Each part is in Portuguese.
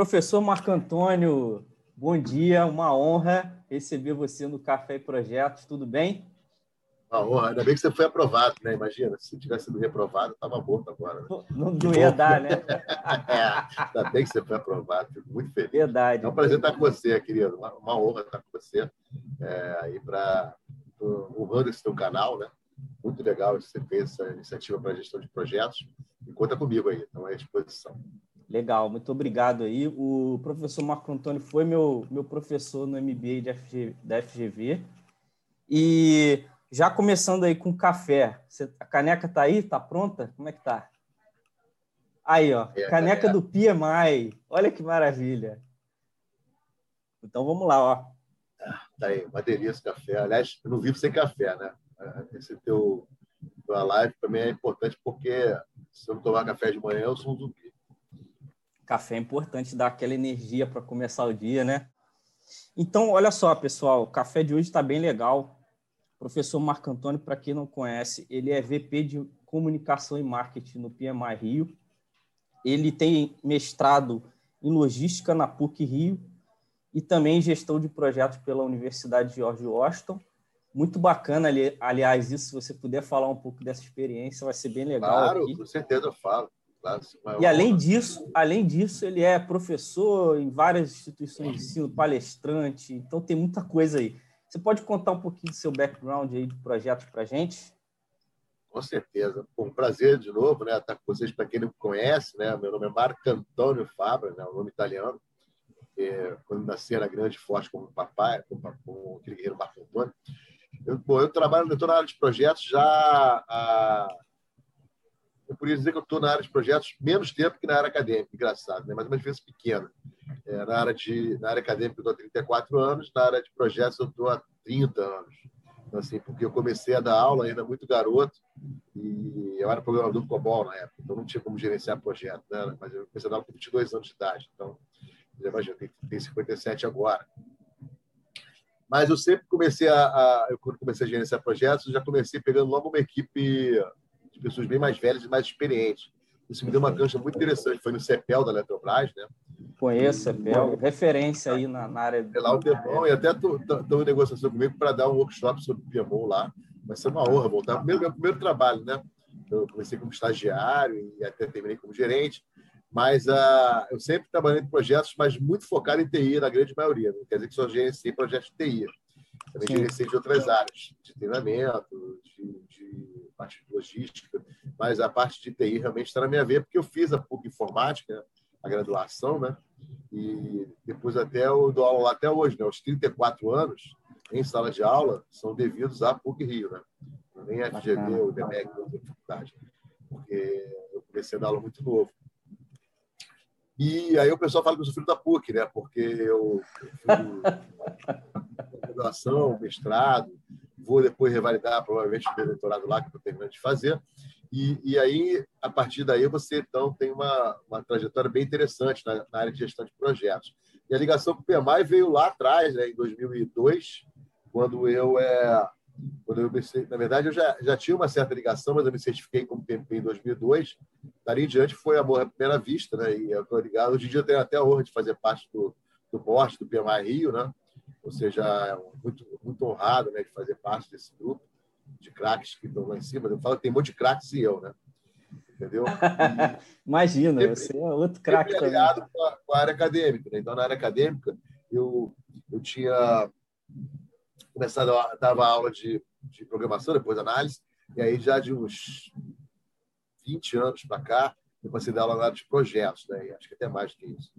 Professor Marco Antônio, bom dia, uma honra receber você no Café e Projetos, tudo bem? Uma honra, ainda bem que você foi aprovado, né? Imagina, se tivesse sido reprovado, estava morto agora. Né? Não, não ia dar, né? é, ainda bem que você foi aprovado, fico muito feliz. Verdade. É um prazer estar com você, querido, uma, uma honra estar com você é, aí para honrando esse teu canal, né? Muito legal você fez essa iniciativa para gestão de projetos. E conta comigo aí, então é à disposição. Legal, muito obrigado aí. O professor Marco Antônio foi meu, meu professor no MBA de FG, da FGV. E já começando aí com café. Você, a caneca tá aí? Tá pronta? Como é que tá? Aí, ó. É, caneca é. do PMI. Olha que maravilha. Então vamos lá, ó. Tá aí, uma delícia café. Aliás, eu não vivo sem café, né? Esse teu tua live para mim é importante porque se eu não tomar café de manhã, eu sou um zumbi. Café é importante, dar aquela energia para começar o dia, né? Então, olha só, pessoal, o café de hoje está bem legal. Professor Marco Antônio, para quem não conhece, ele é VP de Comunicação e Marketing no PMI Rio. Ele tem mestrado em Logística na PUC Rio e também em Gestão de Projetos pela Universidade de George Washington. Muito bacana, aliás, isso, se você puder falar um pouco dessa experiência, vai ser bem legal. Claro, aqui. com certeza eu falo. E além disso, além disso, ele é professor em várias instituições de ensino, palestrante, então tem muita coisa aí. Você pode contar um pouquinho do seu background aí de projetos para a gente? Com certeza. um prazer de novo, né? Estar com vocês, para quem não me conhece, né? Meu nome é Marco Antônio Fabra, né? O nome italiano. É, quando nasci era grande e forte como papai, como, como aquele guerreiro Marco Antônio. Eu, bom, eu trabalho, eu estou na área de projetos já há eu poderia dizer que eu estou na área de projetos menos tempo que na área acadêmica, engraçado, né? mas uma diferença pequena. É, na, área de, na área acadêmica eu estou há 34 anos, na área de projetos eu estou há 30 anos. Então, assim, porque eu comecei a dar aula ainda muito garoto e eu era programador do COBOL na época, então não tinha como gerenciar projeto, né? mas eu comecei a dar aula com 22 anos de idade, então, imagina, tem, tem 57 agora. Mas eu sempre comecei a, a eu, quando comecei a gerenciar projetos, eu já comecei pegando logo uma equipe de pessoas bem mais velhas e mais experientes. Isso me deu uma cancha muito interessante. Foi no CEPEL da Eletrobras, né? Conheço CEPEL, referência aí na, na área. É lá o Temão, e até estou em negociação comigo para dar um workshop sobre PMO lá. Vai ser uma honra voltar. Primeiro, meu primeiro trabalho, né? Eu comecei como estagiário e até terminei como gerente, mas uh, eu sempre trabalhei em projetos, mas muito focado em TI, na grande maioria. Não quer dizer que só gerenciei projetos de TI. Também Sim. gerenciei de outras áreas, de treinamento, de, de parte de logística, mas a parte de TI realmente está na minha veia, porque eu fiz a PUC Informática, a graduação, né? E depois até eu dou aula lá até hoje, né? Os 34 anos em sala de aula são devidos à PUC Rio, né? Nem a FGV ou DMEC, outra faculdade, porque eu comecei a dar aula muito novo. E aí o pessoal fala que eu sou filho da PUC, né? Porque eu, eu fui graduação, mestrado, vou depois revalidar provavelmente o doutorado lá que estou terminando de fazer. E, e, aí, a partir daí, você então tem uma, uma trajetória bem interessante na, na, área de gestão de projetos. E a ligação com o PMI veio lá atrás, né, em 2002, quando eu é, quando eu me, na verdade eu já, já tinha uma certa ligação, mas eu me certifiquei como PMP em 2002. Dali em diante foi à primeira vista, né? E eu estou ligado. Hoje em dia eu tenho até a honra de fazer parte do, do board do PMI Rio, né? Ou seja, é muito, muito honrado né, de fazer parte desse grupo de craques que estão lá em cima. Eu falo que tem um monte de craques e eu, né? Entendeu? Imagina, sempre, você é outro craque também. Com a, com a área acadêmica. Né? Então, na área acadêmica, eu, eu tinha começado a dar aula de, de programação, depois análise, e aí já de uns 20 anos para cá, eu passei a dar aula de projetos, né? acho que até mais do que isso.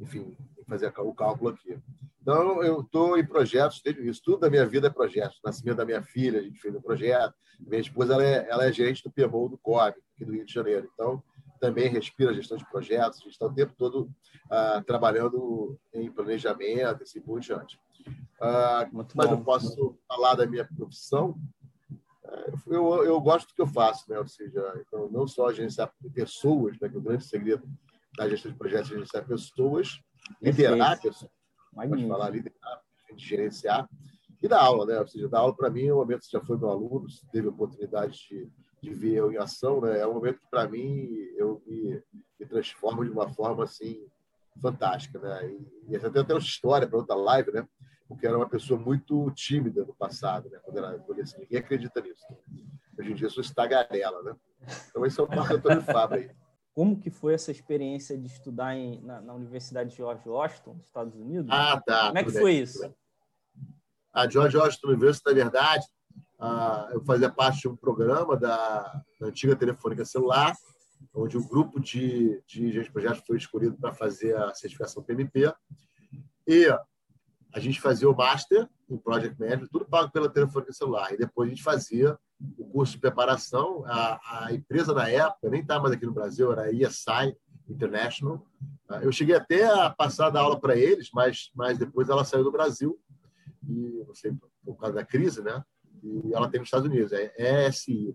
Enfim, fazer o cálculo aqui. Então, eu estou em projetos desde isso. Tudo da minha vida é projeto. Nascimento da minha filha, a gente fez um projeto. Minha esposa ela é, ela é gerente do PMO do COB, aqui do Rio de Janeiro. Então, também respira gestão de projetos. A gente está o tempo todo ah, trabalhando em planejamento, assim por diante. Ah, mas eu posso falar da minha profissão. Eu, eu gosto do que eu faço, né? ou seja, então, não só gerenciar pessoas, né? que é o grande segredo da gestão de projetos é gerenciar pessoas, liderar pessoas, pode falar liderar, gerenciar, e dar aula, né? Ou seja, dar aula para mim é um momento que já foi meu aluno, teve a oportunidade de, de ver eu em ação, né? É um momento que para mim eu me, me, transformo de uma forma assim fantástica, né? E, e até tem uma história para outra live, né? Porque era uma pessoa muito tímida no passado, né? Quando era adolescente. Ninguém acredita nisso. Hoje em dia, sou estagarela, né? Então, esse é o Marco Antônio Fábio aí. Como que foi essa experiência de estudar em, na, na, Universidade de George Washington, nos Estados Unidos? Ah, tá. Como é que foi isso? A George Washington University, na verdade, ah, eu fazia parte de um programa da, da antiga Telefônica Celular, onde um grupo de, de gente de projetos foi escolhido para fazer a certificação PMP. E a gente fazia o Master em Project Management, tudo pago pela Telefônica Celular. E depois a gente fazia o curso de preparação. A, a empresa, na época, nem estava mais aqui no Brasil, era a ESI International. Ah, eu cheguei até a passar da aula para eles, mas, mas depois ela saiu do Brasil, e não sei, por causa da crise, né? E ela tem nos Estados Unidos, é ESI.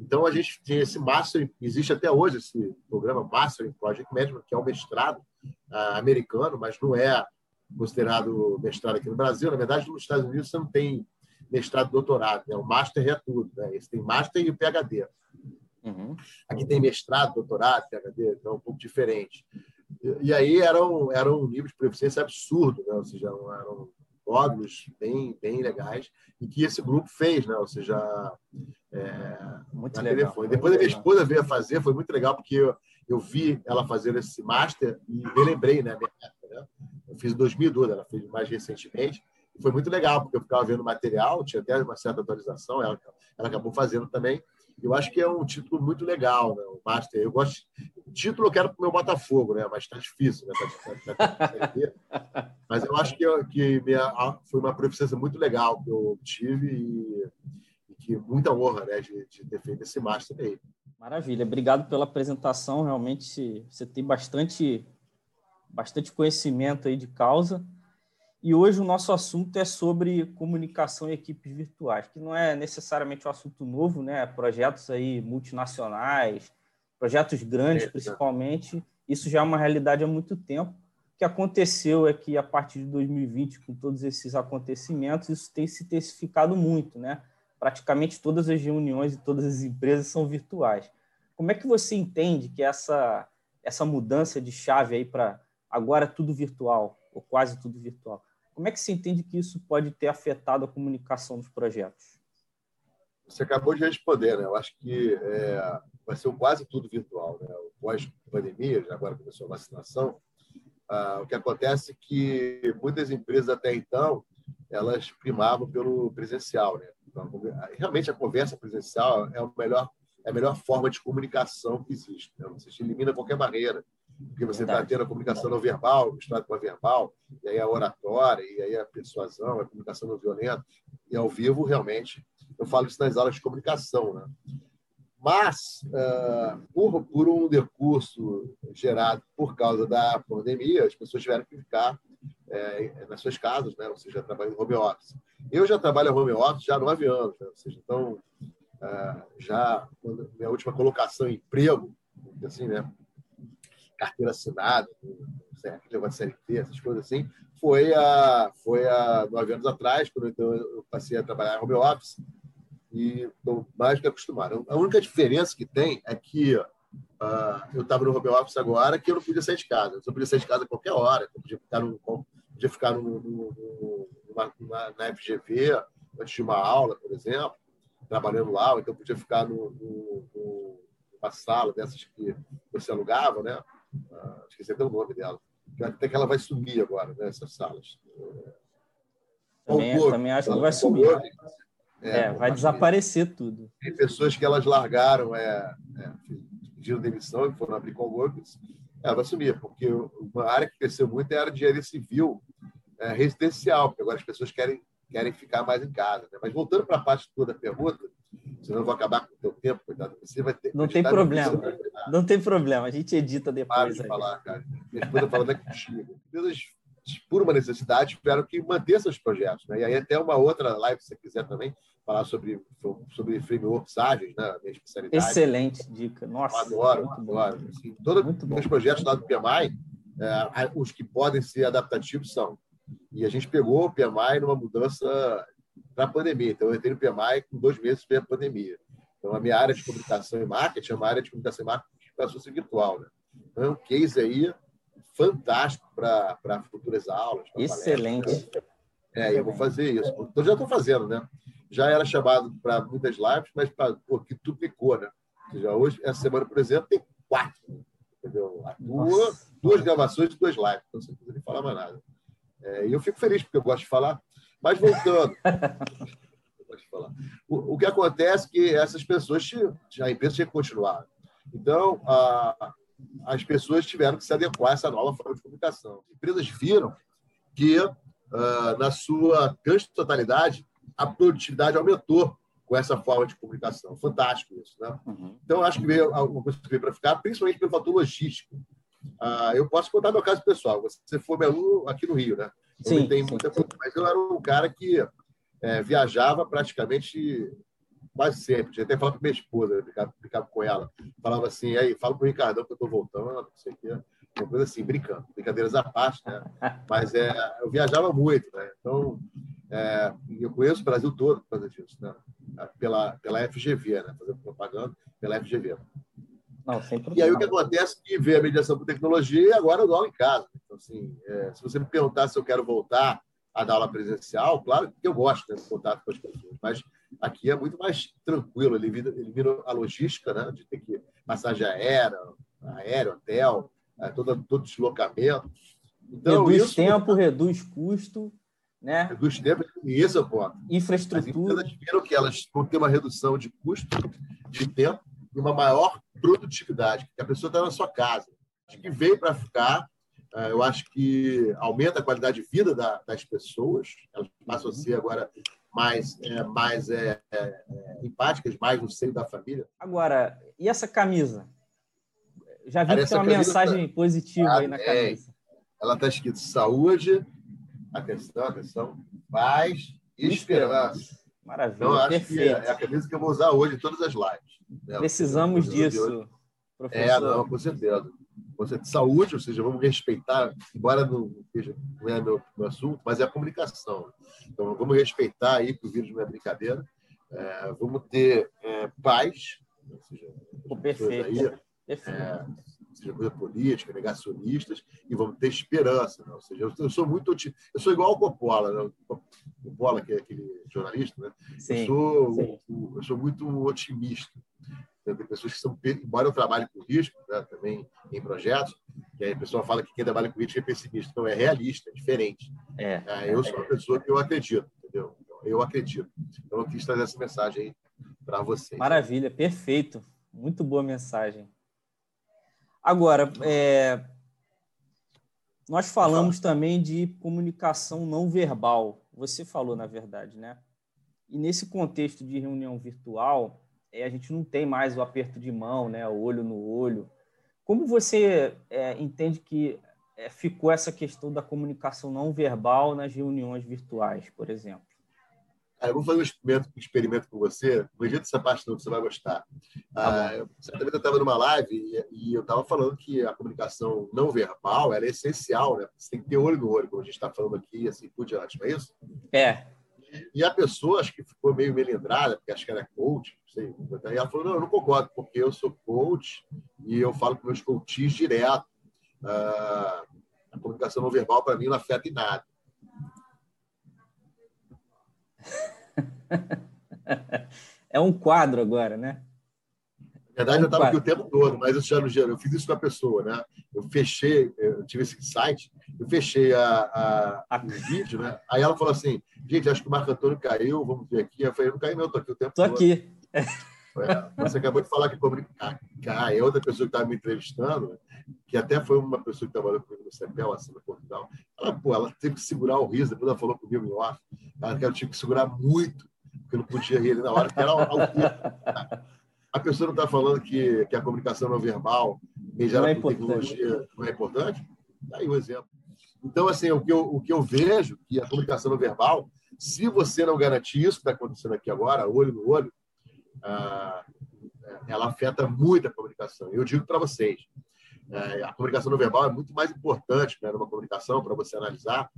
Então, a gente tem esse Master, existe até hoje esse programa Master in Project Management, que é um mestrado uh, americano, mas não é considerado mestrado aqui no Brasil. Na verdade, nos Estados Unidos você não tem mestrado doutorado, né? o Master é tudo. Né? Esse tem Master e o PhD. Uhum. Aqui tem mestrado, doutorado, PhD, então é um pouco diferente. E, e aí era um, era um nível de proficiência absurdo, né? ou seja, eram módulos bem, bem legais, e que esse grupo fez, né? ou seja, é, muito legal. Telefone. Depois a minha esposa veio a fazer, foi muito legal, porque eu, eu vi ela fazer esse master e me lembrei, né? né? Eu fiz em 2012, ela fez mais recentemente, e foi muito legal, porque eu ficava vendo material, tinha até uma certa atualização, ela, ela acabou fazendo também. Eu acho que é um título muito legal, né? o Master. Eu gosto. Título eu quero para o meu Botafogo, né? mas está difícil, né? Tá, tá, tá, mas eu acho que, que minha, foi uma proficiência muito legal que eu tive e, e que muita honra né? de, de ter feito esse Master aí. Maravilha, obrigado pela apresentação. Realmente você tem bastante, bastante conhecimento aí de causa. E hoje o nosso assunto é sobre comunicação e equipes virtuais, que não é necessariamente um assunto novo, né? Projetos aí multinacionais, projetos grandes, principalmente. Isso já é uma realidade há muito tempo. O que aconteceu é que a partir de 2020, com todos esses acontecimentos, isso tem se intensificado muito, né? Praticamente todas as reuniões e todas as empresas são virtuais. Como é que você entende que essa essa mudança de chave aí para agora tudo virtual ou quase tudo virtual? Como é que se entende que isso pode ter afetado a comunicação dos projetos? Você acabou de responder, né? Eu acho que é, vai ser quase tudo virtual, né? Pós-pandemia, agora começou a vacinação, ah, o que acontece é que muitas empresas até então elas primavam pelo presencial, né? Então, realmente a conversa presencial é o melhor é a melhor forma de comunicação que existe. Né? Você elimina qualquer barreira porque você está tendo a comunicação não verbal, misturado com a verbal, e aí a oratória, e aí a persuasão, a comunicação não violenta, e ao vivo, realmente, eu falo isso nas aulas de comunicação, né? Mas, uh, por, por um decurso gerado por causa da pandemia, as pessoas tiveram que ficar é, nas suas casas, né? ou seja, trabalhando em home office. Eu já trabalho em home office já há nove anos, né? ou seja, então, uh, já minha última colocação em emprego, assim, né? Carteira assinada, negócio de CLT, essas coisas assim, foi há, foi há nove anos atrás, quando então eu passei a trabalhar em home office e estou mais que acostumado. A única diferença que tem é que uh, eu estava no home office agora que eu não podia sair de casa. Eu só podia sair de casa a qualquer hora. Eu podia ficar, no, podia ficar no, no, numa, na FGV antes de uma aula, por exemplo, trabalhando lá, ou então podia ficar no, no, numa sala dessas que você alugava, né? Esqueci até o nome dela. Até que ela vai sumir agora, né, essas salas. Também, também acho que vai sumir. É, é vai desaparecer tudo. Tem pessoas que elas largaram, é, é, pediram demissão e foram abrir coworkers. Ela vai sumir, porque uma área que cresceu muito é a área de engenharia civil é, residencial, porque agora as pessoas querem, querem ficar mais em casa. Né? Mas voltando para a parte toda da pergunta, senão eu vou acabar com o teu tempo, coitado. Você vai ter. Não tem problema. Não tem problema. A gente edita depois. Para falar, cara. Minha esposa falando aqui contigo. Empresas, por uma necessidade, tiveram que manter seus projetos. Né? E aí, até uma outra live, se você quiser também, falar sobre, sobre frameworks ágeis, né? minha especialidade. Excelente dica. Nossa. Eu adoro, adoro. Assim, todos os projetos lá do PMI, é, os que podem ser adaptativos são. E a gente pegou o PMI numa mudança para a pandemia. Então, eu entrei no PMI com dois meses para a pandemia. Então, a minha área de comunicação e marketing é uma área de comunicação e marketing para a virtual. Né? Então, é um case aí fantástico para futuras aulas. Excelente. É, eu vou fazer isso. Eu já estou fazendo, né? Já era chamado para muitas lives, mas pô, que duplicou, né? Ou seja, hoje, essa semana, por exemplo, tem quatro. Entendeu? Duas, duas gravações e duas lives. Então, você não precisa nem falar mais nada. É, e eu fico feliz, porque eu gosto de falar. Mas voltando. O, o, que acontece é que essas pessoas, a empresa tinha que continuar. Então, a, as pessoas tiveram que se adequar a essa nova forma de comunicação. As empresas viram que, uh, na sua grande totalidade, a produtividade aumentou com essa forma de comunicação. Fantástico isso. Né? Uhum. Então, acho que veio alguma coisa que veio para ficar, principalmente pelo fator logístico. Uh, eu posso contar meu caso pessoal. Você foi meu aluno aqui no Rio, né? Eu sim, tem muita coisa, mas eu era um cara que é, viajava praticamente quase sempre. Já até falava para minha esposa, ficava, ficava com ela. Falava assim, aí, fala para o Ricardão que eu estou voltando, não sei o quê. Uma coisa assim, brincando, brincadeiras à parte, né? Mas é, eu viajava muito, né? Então, é, eu conheço o Brasil todo por causa disso, né? Pela, pela FGV, né? Fazendo propaganda pela FGV. Não, e aí o que acontece é que veio a mediação por tecnologia e agora eu dou aula em casa. Então, assim, é, se você me perguntar se eu quero voltar a dar aula presencial, claro que eu gosto né, de contato com as pessoas, mas aqui é muito mais tranquilo, ele vira, ele vira a logística, né, de ter que passagem aérea, aéreo, hotel, é, todo, todo deslocamento. Então, reduz isso, tempo, reduz custo, né? Reduz tempo e isso, pô. Infraestrutura. As viram que elas vão ter uma redução de custo, de tempo e uma maior produtividade, que a pessoa está na sua casa, que veio para ficar é, eu acho que aumenta a qualidade de vida das pessoas, elas passam a ser agora mais, é, mais é, é, é, empáticas, mais no seio da família. Agora, e essa camisa? Já vi Cara, que tem uma mensagem tá... positiva ah, aí na camisa. Ela está escrito saúde, atenção, atenção, paz e esperança. Maravilha, então, acho perfeito. que é a camisa que eu vou usar hoje em todas as lives. Né? Precisamos disso, professor. É, não, com certeza você de saúde, ou seja, vamos respeitar, embora não, seja, não é meu, meu assunto, mas é a comunicação. Então, vamos respeitar aí, que o vírus não é brincadeira. É, vamos ter é, paz, ou seja, perfeito. Aí, É, seja coisa política, negacionistas, e vamos ter esperança. Né? Ou seja, eu, eu sou muito eu sou igual ao Coppola, né? o Coppola, que é aquele jornalista, né? Sim, eu, sou, sim. eu sou muito otimista. Tem pessoas que são, embora eu trabalhe com risco, né, também em projetos, que aí a pessoa fala que quem trabalha com risco é pessimista. Então, é realista, é diferente. É, é, eu sou uma pessoa que eu acredito, entendeu? Eu acredito. Então, eu quis trazer essa mensagem aí para vocês. Maravilha, perfeito. Muito boa mensagem. Agora, é, nós falamos também de comunicação não verbal. Você falou, na verdade, né? E nesse contexto de reunião virtual, a gente não tem mais o aperto de mão, né, o olho no olho. Como você é, entende que é, ficou essa questão da comunicação não verbal nas reuniões virtuais, por exemplo? eu vou fazer um experimento, um experimento com você. Não edita essa parte não, que você vai gostar. Tá ah, certa vez eu estava numa live e, e eu estava falando que a comunicação não verbal é essencial, né? Você tem que ter olho no olho, como a gente está falando aqui, assim por diante, não é isso? É. E a pessoa, acho que ficou meio melindrada, porque acho que era coach, não sei. E ela falou: não, eu não concordo, porque eu sou coach e eu falo com meus coaches direto. Ah, a comunicação não verbal, para mim, não afeta em nada. É um quadro agora, né? Na verdade, eu estava aqui o tempo todo, mas eu já no eu fiz isso com a pessoa, né? Eu fechei, eu tive esse site, eu fechei a, a, o vídeo, né? Aí ela falou assim: gente, acho que o Marco Antônio caiu, vamos ver aqui. Eu falei: não caiu, não, estou aqui o tempo tô todo. Estou aqui. É, você acabou de falar que comunicar é outra pessoa que estava me entrevistando, que até foi uma pessoa que trabalhou comigo no CEPEL, assim, no Portugal. Ela, pô, ela teve que segurar o riso, depois ela falou comigo em off. Ela eu tive que segurar muito, porque eu não podia rir ali na hora, porque era ao, A pessoa não está falando que, que a comunicação não verbal, mediada é por tecnologia, não é importante? Daí tá o um exemplo. Então, assim, o que, eu, o que eu vejo que a comunicação não verbal, se você não garantir isso que está acontecendo aqui agora, olho no olho, ah, ela afeta muito a comunicação. Eu digo para vocês, é, a comunicação não verbal é muito mais importante né, numa comunicação para você analisar,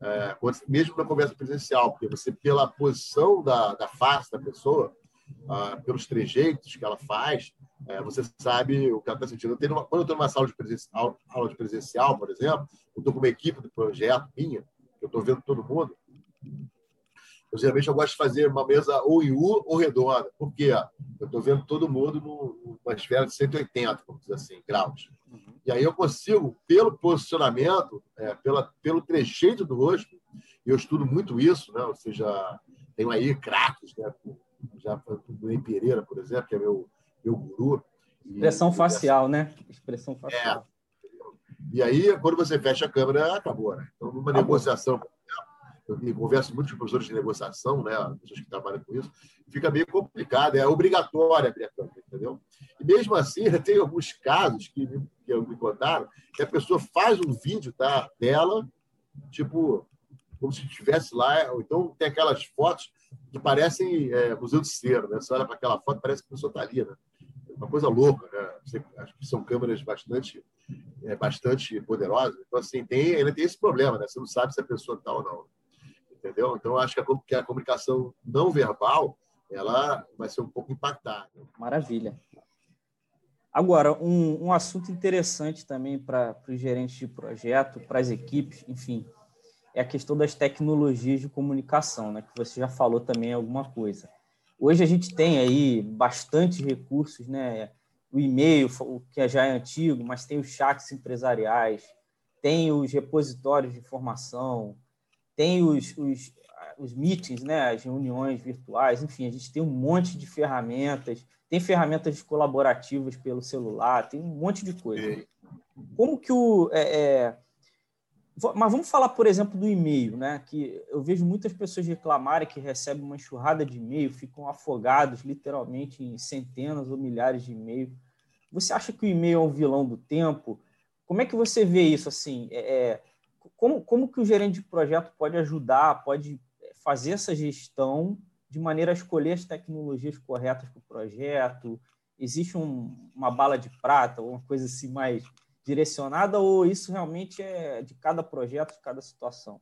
é, mesmo na conversa presencial, porque você, pela posição da, da face da pessoa, ah, pelos trejeitos que ela faz, é, você sabe o que ela está sentindo. Eu uma, quando eu estou numa sala de presencial, aula de presencial, por exemplo, eu estou com uma equipe do projeto minha, eu estou vendo todo mundo, eu, geralmente eu gosto de fazer uma mesa ou em U ou redonda. Por quê? Eu estou vendo todo mundo numa esfera de 180, vamos dizer assim, graus. Uhum. E aí eu consigo, pelo posicionamento, é, pela, pelo trejeito do rosto, eu estudo muito isso, né? ou seja, tenho aí craques, né? Já o Ney Pereira, por exemplo, que é meu, meu guru. Expressão e, facial, e né? Expressão facial. É. E aí, quando você fecha a câmera, acabou. Né? Então, numa acabou. negociação, eu converso muito com professores de negociação, né, pessoas que trabalham com isso, fica meio complicado, é obrigatório abrir a câmera, entendeu? E mesmo assim, tem alguns casos que, que me contaram que a pessoa faz um vídeo da tá, dela, tipo, como se estivesse lá, ou então tem aquelas fotos que parecem é, museu de cera, né? Você olha para aquela foto, parece que a pessoa está ali, né? Uma coisa louca, né? Acho que são câmeras bastante, é, bastante poderosas. Então, assim, tem, ainda tem esse problema, né? Você não sabe se a pessoa está ou não entendeu? Então, acho que a, que a comunicação não verbal ela vai ser um pouco impactada. Maravilha. Agora, um, um assunto interessante também para os gerentes de projeto, para as equipes, enfim, é a questão das tecnologias de comunicação, né, que você já falou também alguma coisa. Hoje a gente tem aí bastante recursos, né? O e-mail, o que já é antigo, mas tem os chats empresariais, tem os repositórios de informação, tem os, os, os meetings, né, as reuniões virtuais, enfim, a gente tem um monte de ferramentas, tem ferramentas colaborativas pelo celular, tem um monte de coisa. Como que o. É, é... Mas vamos falar, por exemplo, do e-mail, né? Que eu vejo muitas pessoas reclamarem que recebem uma enxurrada de e-mail, ficam afogados literalmente em centenas ou milhares de e-mails. Você acha que o e-mail é um vilão do tempo? Como é que você vê isso assim? É, é como, como que o gerente de projeto pode ajudar, pode fazer essa gestão de maneira a escolher as tecnologias corretas para o projeto? Existe um, uma bala de prata, uma coisa assim mais direcionada, ou isso realmente é de cada projeto, de cada situação?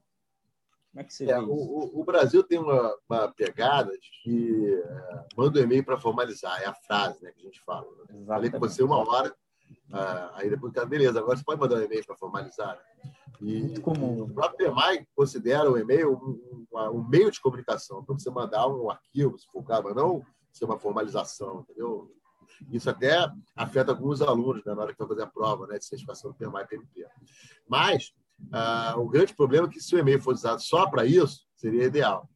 Como é que você é, vê isso? O, o, Brasil tem uma, uma pegada de que é, manda um e-mail para formalizar, é a frase né, que a gente fala. Né? Falei com você uma hora, ah, aí depois, beleza, agora você pode mandar um e-mail para formalizar. Né? E, Muito comum. O próprio PMI considera o e-mail um, um, um, meio de comunicação para você mandar um arquivo, se for não ser uma formalização, entendeu? Isso até afeta alguns alunos né, na hora que vão fazer a prova né, de certificação do PMI e PMP. Mas ah, o grande problema é que se o e-mail fosse usado só para isso, seria ideal.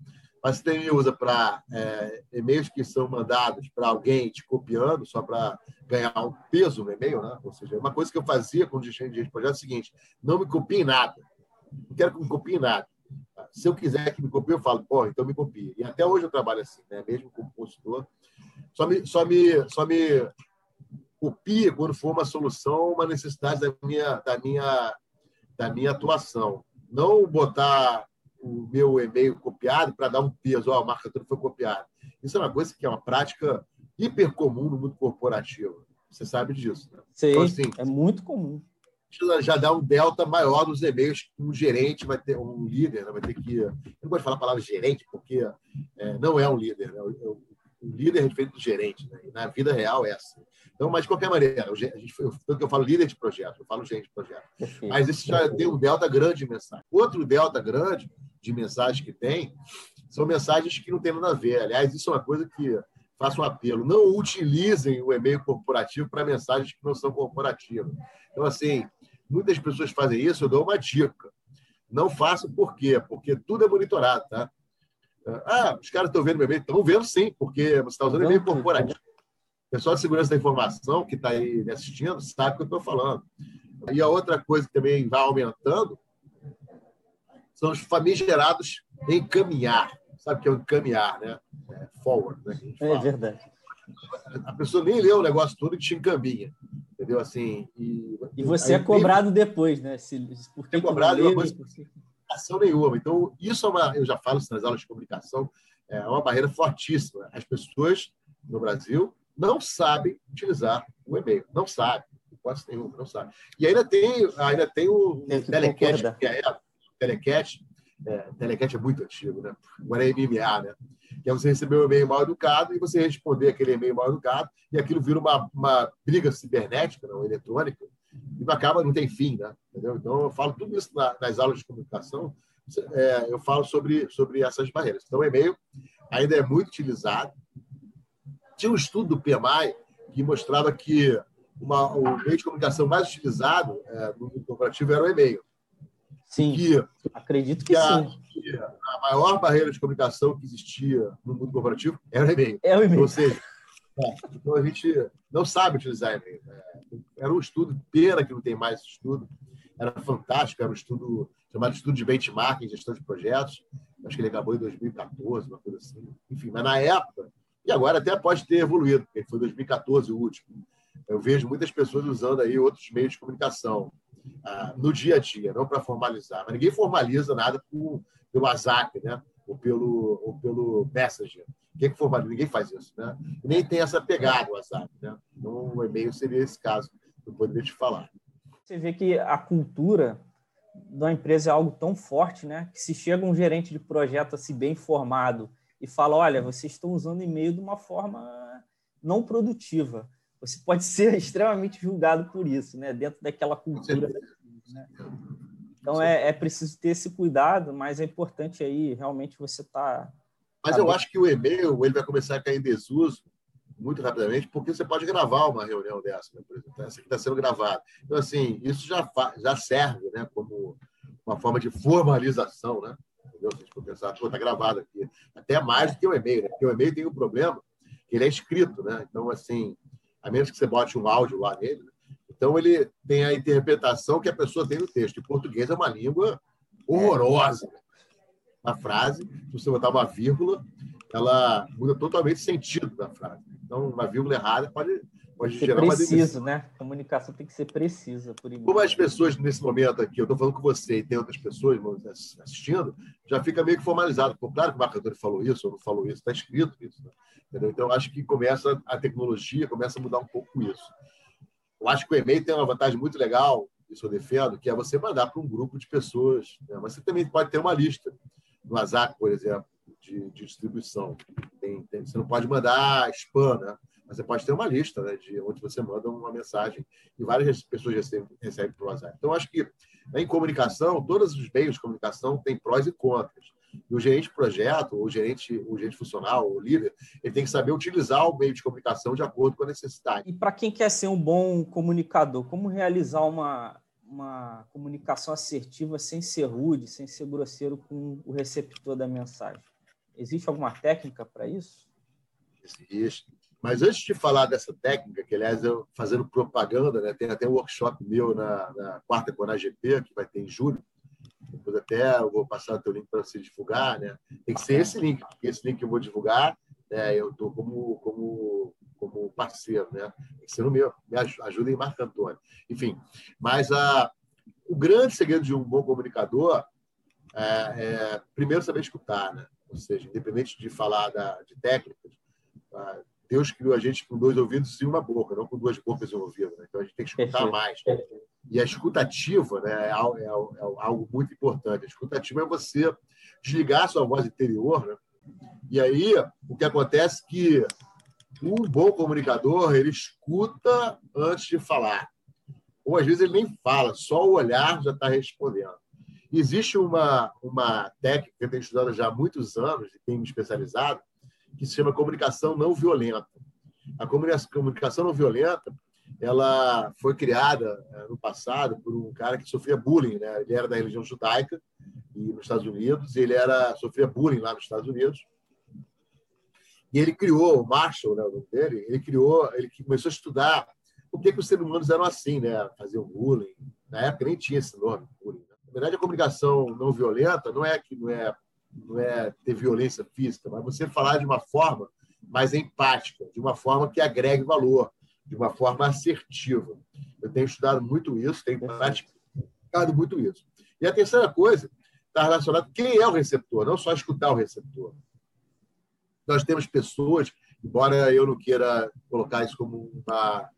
Mas se também usa para é, e-mails que são mandados para alguém te copiando, só para ganhar um peso no e-mail, né? Ou seja, uma coisa que eu fazia com o dirigente de projeto é o seguinte: não me copie nada. Não quero que me copie nada. Se eu quiser que me copie, eu falo, pô, então me copie. E até hoje eu trabalho assim, né? mesmo como consultor. Só me, só me, só me copie quando for uma solução, uma necessidade da minha, da minha, da minha atuação. Não botar o meu e-mail copiado para dar um peso, ó, oh, a marca toda foi copiada. Isso é uma coisa que é uma prática hiper comum no mundo corporativo. Você sabe disso. Né? Sim, então, assim, é muito comum. Já dá um delta maior nos e-mails que um gerente vai ter, um líder né, vai ter que. Eu não gosto de falar a palavra gerente, porque é, não é um líder. Né? O, o, líder é feito do gerente. Né? Na vida real é assim. Então, mas de qualquer maneira, a gente, tanto que eu falo líder de projeto, eu falo gerente de projeto. Mas esse já tem um delta grande de mensagem. Outro delta grande de mensagens que tem, são mensagens que não tem nada a ver. Aliás, isso é uma coisa que faço um apelo. Não utilizem o e-mail corporativo para mensagens que não são corporativas. Então, assim, muitas pessoas fazem isso, eu dou uma dica. Não façam por quê? Porque tudo é monitorado, tá? Ah, os caras estão vendo meu e-mail? Estão vendo sim, porque você está usando e-mail corporativo. O pessoal de segurança da informação que está aí me assistindo sabe o que eu estou falando. E a outra coisa que também vai aumentando são os famigerados encaminhar. Sabe o que é o encaminhar, né? É forward, né? É verdade. A pessoa nem leu o negócio todo e te encaminha. Entendeu? Assim, e, e você é cobrado tem... depois, né? Se, por que é cobrado que depois, ação nenhuma. Então, isso é uma, eu já falo isso nas aulas de comunicação, é uma barreira fortíssima. As pessoas no Brasil não sabem utilizar o e-mail, não sabem, quase nenhuma, não sabem. E ainda tem, ainda tem o telecat, que é telecat, é, telecat é muito antigo, né? Agora é MMA, né? Que é você receber um e-mail mal educado e você responder aquele e-mail mal educado e aquilo vira uma, uma briga cibernética, não, eletrônica, e acaba, não tem fim, né? Entendeu? Então, eu falo tudo isso na, nas aulas de comunicação, é, eu falo sobre, sobre essas barreiras. Então, o e-mail ainda é muito utilizado. Tinha um estudo do PMI que mostrava que uma, o meio de comunicação mais utilizado é, no corporativo era o e-mail. Sim, que, acredito que, que a, sim. Que a maior barreira de comunicação que existia no mundo corporativo era o e-mail. É o e-mail. Ou seja, é, então a gente não sabe utilizar e-mail. É, era um estudo, pena que não tem mais estudo. Era fantástico, era um estudo chamado Estudo de Benchmarking, Gestão de Projetos. Acho que ele acabou em 2014, uma coisa assim. Enfim, mas na época, e agora até pode ter evoluído, porque foi 2014 o último. Eu vejo muitas pessoas usando aí outros meios de comunicação ah, no dia a dia, não para formalizar. Mas ninguém formaliza nada por, pelo WhatsApp, né? ou, pelo, ou pelo Messenger. Quem que formaliza? Ninguém faz isso. Né? Nem tem essa pegada o WhatsApp. Né? Então, o e-mail seria esse caso, eu poderia te falar. Você vê que a cultura da empresa é algo tão forte, né? Que se chega um gerente de projeto assim bem formado e fala, olha, vocês estão usando e-mail de uma forma não produtiva, você pode ser extremamente julgado por isso, né? Dentro daquela cultura. Né? Então é, é preciso ter esse cuidado, mas é importante aí realmente você estar. Tá, mas eu acho que o e-mail ele vai começar a cair em desuso muito rapidamente, porque você pode gravar uma reunião dessa, né? por exemplo, essa que está sendo gravada. Então, assim, isso já, já serve né? como uma forma de formalização, né? Entendeu? Se a gente for pensar, pô, está gravado aqui. Até mais do que o e-mail, né? Porque o e-mail tem um problema, que ele é escrito, né? Então, assim, a menos que você bote um áudio lá nele. Né? Então, ele tem a interpretação que a pessoa tem no texto. E português é uma língua horrorosa. A frase, se você botar uma vírgula, ela muda totalmente o sentido da frase. Então, uma vírgula errada pode, pode ser preciso, né? A comunicação tem que ser precisa. Por Como as pessoas, nesse momento aqui, eu estou falando com você e tem outras pessoas assistindo, já fica meio que formalizado. Claro que o marcador falou isso ou não falou isso, está escrito isso. Né? Entendeu? Então, acho que começa a tecnologia, começa a mudar um pouco isso. Eu acho que o e-mail tem uma vantagem muito legal, isso eu defendo, que é você mandar para um grupo de pessoas. Né? Mas você também pode ter uma lista no WhatsApp, por exemplo, de, de distribuição. Tem, tem, você não pode mandar spam, né? Mas você pode ter uma lista né, de onde você manda uma mensagem e várias pessoas recebem, recebem por WhatsApp. Então, acho que em comunicação, todos os meios de comunicação têm prós e contras. E o gerente de projeto, o gerente, o gerente funcional, o líder, ele tem que saber utilizar o meio de comunicação de acordo com a necessidade. E para quem quer ser um bom comunicador, como realizar uma, uma comunicação assertiva sem ser rude, sem ser grosseiro com o receptor da mensagem? Existe alguma técnica para isso? Existe. Mas antes de falar dessa técnica, que aliás eu fazendo propaganda, né, tem até um workshop meu na, na quarta GP, que vai ter em julho, depois até eu vou passar o teu link para você divulgar, né? Tem que ser esse link, porque esse link que eu vou divulgar, né, eu estou como, como, como parceiro, né? Tem que ser no meu. Me ajudem, Marco Antônio. Enfim, mas a, o grande segredo de um bom comunicador é, é primeiro saber escutar, né? Ou seja, independente de falar da, de técnicas, Deus criou a gente com dois ouvidos e uma boca, não com duas bocas e um ouvido. Né? Então a gente tem que escutar mais. E a escutativa né, é, algo, é, é, algo muito importante. A escutativa é você desligar a sua voz interior. Né? E aí, o que acontece é que um bom comunicador ele escuta antes de falar. Ou às vezes ele nem fala, só o olhar já está respondendo. Existe uma, uma técnica que eu tenho estudado já há muitos anos e tenho me especializado, que se chama comunicação não violenta. A comunicação não violenta ela foi criada é, no passado por um cara que sofria bullying, né? Ele era da religião judaica e nos Estados Unidos, ele era sofria bullying lá nos Estados Unidos. E ele criou, o Marshall, né, o nome dele, ele criou, ele começou a estudar por que, que os seres humanos eram assim, né? Faziam bullying. Na época nem tinha esse nome, bullying. Né? Na verdade, a comunicação não violenta não é que não é não é ter violência física, mas você falar de uma forma mais empática, de uma forma que agregue valor, de uma forma assertiva. Eu tenho estudado muito isso, tenho praticado muito isso. E a terceira coisa está relacionada quem é o receptor, não só escutar o receptor. Nós temos pessoas, embora eu não queira colocar isso como uma,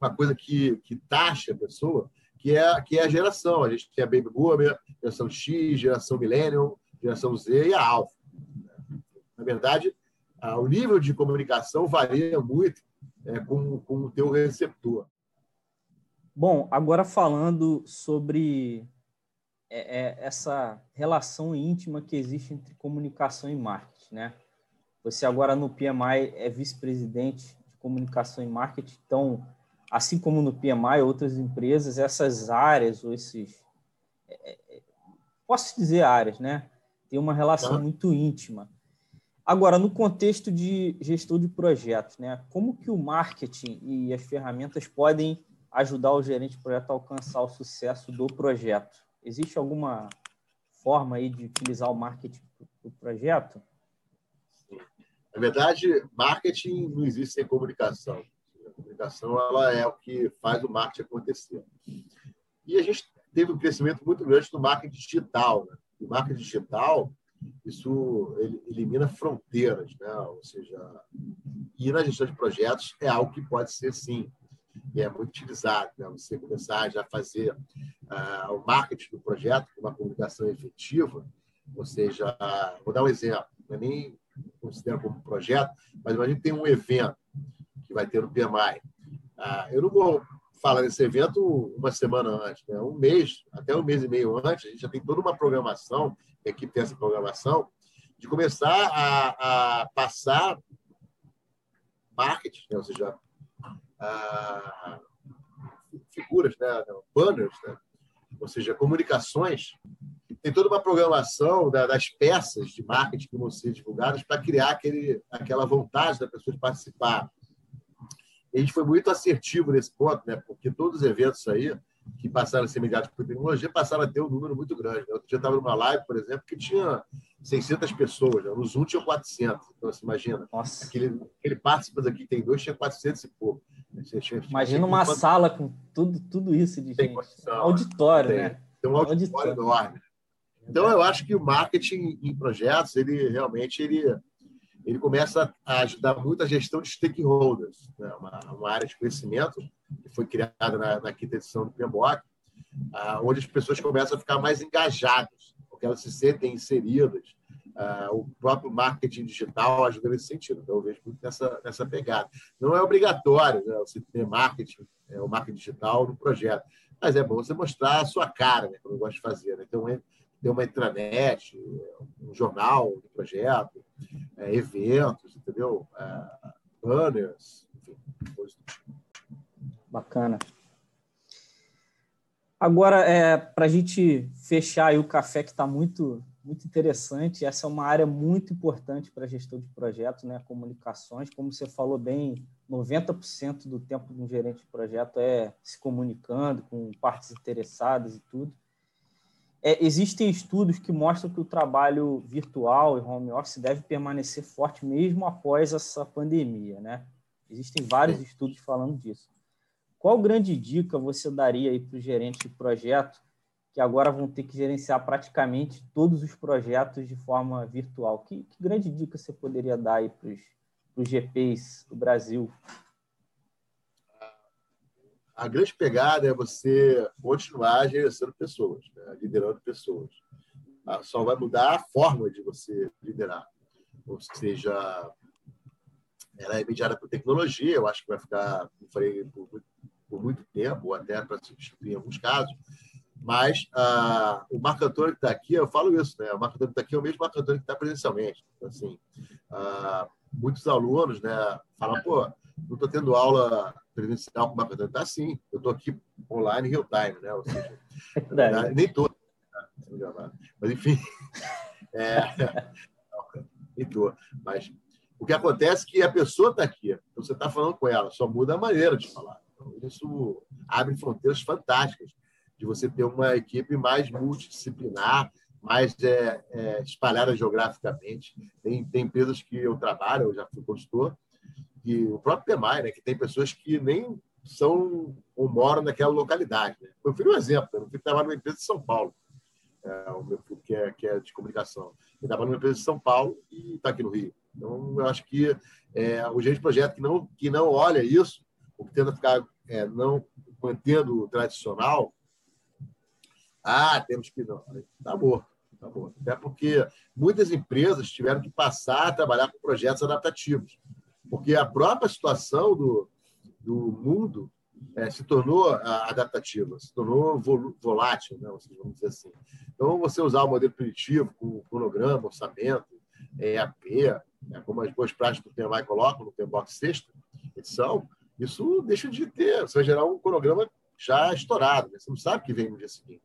uma coisa que, que taxa a pessoa, que é, que é a geração. A gente tem a Baby Boomer, geração X, geração Millennium, geração Z e a Alpha. Na verdade, o nível de comunicação varia muito é, com, com o teu receptor. Bom, agora falando sobre é, é, essa relação íntima que existe entre comunicação e marketing, né? Você agora no PMI é vice-presidente de comunicação e marketing, então, assim como no PMI, outras empresas, essas áreas ou esses, é, é, posso dizer áreas, né? Tem uma relação muito íntima. Agora, no contexto de gestão de projetos, né? Como que o marketing e as ferramentas podem ajudar o gerente de projeto a alcançar o sucesso do projeto? Existe alguma forma aí de utilizar o marketing para o projeto? Na verdade, marketing não existe sem comunicação. Comunicação ela é o que faz o marketing acontecer. E a gente teve um crescimento muito grande no marketing digital. Né? O marketing digital, isso elimina fronteiras, né? ou seja, e na gestão de projetos é algo que pode ser, sim, e é muito utilizado. Né? Você começar já a fazer uh, o marketing do projeto com uma comunicação efetiva, ou seja, vou dar um exemplo, não é nem considero como projeto, mas a gente tem um evento vai ter no PMI. Ah, eu não vou falar nesse evento uma semana antes, né? um mês, até um mês e meio antes, a gente já tem toda uma programação, a equipe tem essa programação, de começar a, a passar marketing, né? ou seja, figuras, né? banners, né? ou seja, comunicações. Tem toda uma programação das peças de marketing que vão ser divulgadas para criar aquele, aquela vontade da pessoa de participar. A gente foi muito assertivo nesse ponto, né? porque todos os eventos aí que passaram a ser mediados por tecnologia passaram a ter um número muito grande. Né? Outro dia estava numa live, por exemplo, que tinha 600 pessoas, né? no Zoom tinha 400. Então, você imagina, Nossa. aquele, aquele participas aqui tem dois, tinha 400 e pouco. Imagina uma sala com tudo, tudo isso de gente. Condição, auditório, tem, né? Tem um auditório, auditório enorme. Então, eu acho que o marketing em projetos, ele realmente ele, ele começa a ajudar muito a gestão de stakeholders, né? uma, uma área de conhecimento que foi criada na, na quinta edição do PMBOK, ah, onde as pessoas começam a ficar mais engajadas, porque elas se sentem inseridas, Uh, o próprio marketing digital ajuda nesse sentido. Então, eu vejo muito nessa, nessa pegada. Não é obrigatório né, você ter marketing, é, o marketing digital no projeto, mas é bom você mostrar a sua cara, né, como eu gosto de fazer. Né? Então, ter uma intranet, um jornal do projeto, é, eventos, entendeu? É, banners, enfim, coisas do tipo. Bacana. Agora, é, para a gente fechar o café que está muito muito interessante. Essa é uma área muito importante para a gestão de projetos, né? Comunicações, como você falou bem, 90% do tempo de um gerente de projeto é se comunicando com partes interessadas e tudo. É, existem estudos que mostram que o trabalho virtual e home office deve permanecer forte mesmo após essa pandemia, né? Existem vários estudos falando disso. Qual grande dica você daria aí para o gerente de projeto que agora vão ter que gerenciar praticamente todos os projetos de forma virtual. Que, que grande dica você poderia dar aí para os GPs do Brasil? A grande pegada é você continuar gerenciando pessoas, né? liderando pessoas. Ah, só vai mudar a forma de você liderar. Ou seja, ela é mediada por tecnologia, eu acho que vai ficar, como falei, por, por muito tempo, ou até para substituir em alguns casos, mas ah, o Marco Antônio que está aqui, eu falo isso, né? O Marco Antônio que está aqui é o mesmo Marco Antônio que está presencialmente. Então, assim, ah, muitos alunos né, falam, pô, não estou tendo aula presencial com o Marco Antônio. Está sim, eu estou aqui online real time, né? Ou seja, verdade, nem. Né? Mas, enfim, é, nem todo. Mas o que acontece é que a pessoa está aqui, então você está falando com ela, só muda a maneira de falar. Então, isso abre fronteiras fantásticas de você ter uma equipe mais multidisciplinar, mais é, é, espalhada geograficamente. Tem, tem empresas que eu trabalho, eu já fui consultor, e o próprio PMI, né, que tem pessoas que nem são ou moram naquela localidade. Né? Eu fui um exemplo, meu filho trabalha numa empresa de São Paulo, é, o meu filho que é, que é de comunicação. Ele trabalha numa empresa de São Paulo e está aqui no Rio. Então, eu acho que é, o gente de projeto que não, que não olha isso, ou que tenta ficar é, não mantendo o tradicional, Ah, temos que não. Tá bom, tá bom. Até porque muitas empresas tiveram que passar a trabalhar com projetos adaptativos, porque a própria situação do, do mundo é, se tornou adaptativa, se tornou volátil, né? vamos dizer assim. Então, você usar o modelo preditivo com cronograma, orçamento, EAP, né? como as boas práticas do PMI colocam no PMBOK sexta edição, isso deixa de ter, você vai gerar um cronograma já estourado, né? você não sabe o que vem no dia seguinte.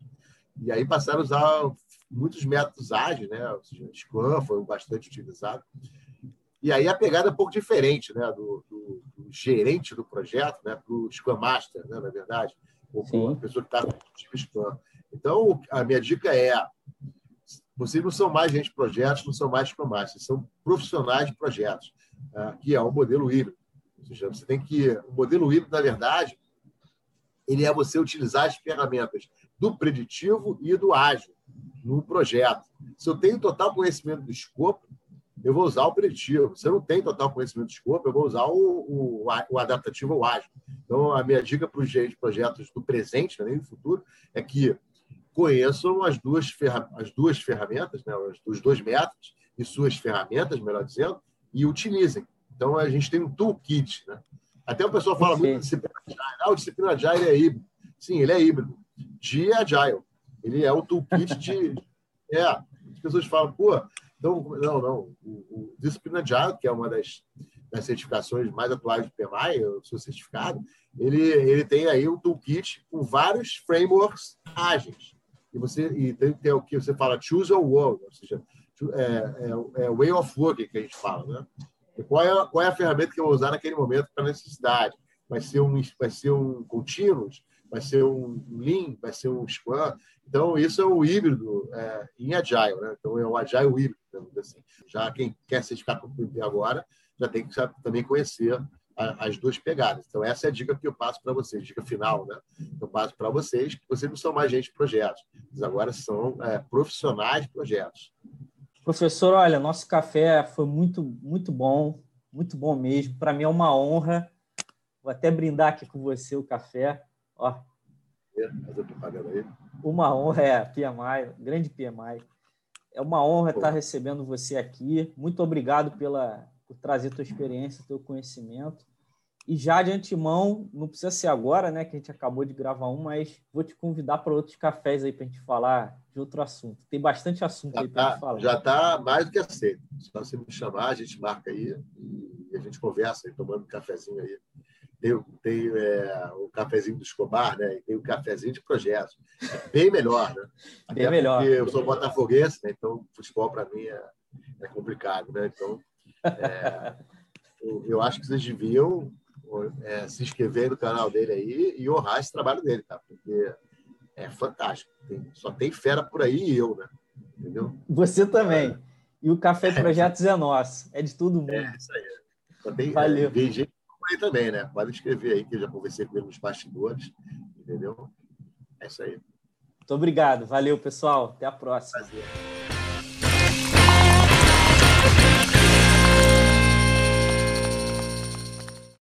E aí passaram a usar muitos métodos ágeis, né? Ou seja, Scrum foi bastante utilizado. E aí a pegada é um pouco diferente, né? Do, do, do gerente do projeto, né? Para o Scrum Master, né? Na verdade, ou para a pessoa que está no time Scrum. Então, a minha dica é: vocês não são mais gente de projetos, não são mais Scrum Masters, são profissionais de projetos, uh, que é o modelo híbrido. Ou seja, você tem que. O modelo híbrido, na verdade, ele é você utilizar as ferramentas do preditivo e do ágil no projeto. Se eu tenho total conhecimento do escopo, eu vou usar o preditivo. Se eu não tenho total conhecimento do escopo, eu vou usar o, o, o adaptativo ou ágil. Então, a minha dica para os gerentes de projetos do presente, né, nem do futuro, é que conheçam as duas, as duas ferramentas, né, os dois métodos e suas ferramentas, melhor dizendo, e utilizem. Então, a gente tem um toolkit. Né? Até o pessoal fala muito de disciplina Agile. Ah, o disciplina Agile é híbrido. Sim, ele é híbrido de Agile. Ele é o toolkit de. É, as pessoas falam, pô, então, não, não. O, o Discipline Agile, que é uma das, das certificações mais atuais do PMI, eu sou certificado, ele, ele tem aí um toolkit com vários frameworks ágeis. E você e tem, tem o que você fala choose your world, ou seja, é, é, é way of working que a gente fala, né? E qual é, qual é a ferramenta que eu vou usar naquele momento para necessidade? Vai ser um, vai ser um continuous? Vai ser um Lean, vai ser um Scrum. Então, isso é o híbrido é, em Agile, né? Então, é o Agile híbrido, assim. Já quem quer certificar com o agora, já tem que também conhecer a, as duas pegadas. Então, essa é a dica que eu passo para vocês, dica final, né? Eu passo para vocês que vocês não são mais gente de projetos, eles agora são é, profissionais de projetos. Professor, olha, nosso café foi muito, muito bom, muito bom mesmo. Para mim é uma honra. Vou até brindar aqui com você o café. Ó. Fazer propaganda aí. Uma honra, é, PMI, grande PMI. É uma honra Pô. estar recebendo você aqui. Muito obrigado pela, por trazer tua experiência, teu conhecimento. E já de antemão, não precisa ser agora, né, que a gente acabou de gravar um, mas vou te convidar para outros cafés aí para a gente falar de outro assunto. Tem bastante assunto já aí para tá, falar. Já está mais do que aceito. Só você me chamar, a gente marca aí e a gente conversa aí, tomando um cafezinho aí tem, tem é, o cafezinho do Escobar, né? E tem o cafezinho de projetos. É bem melhor, né? Até bem melhor. eu sou botafoguense, né? Então futebol para mim é, é, complicado, né? Então é, eu, eu, acho que vocês deviam é, se inscrever no canal dele aí e honrar esse trabalho dele, tá? Porque é fantástico. Tem, só tem fera por aí e eu, né? Entendeu? Você também. E o Café de Projetos é nosso. É de todo mundo. É, isso aí. Só tem, Valeu. É, aí também, né? Pode escrever aí, que eu já conversei com ele nos bastidores, entendeu? É isso aí. Muito obrigado. Valeu, pessoal. Até a próxima. Prazer.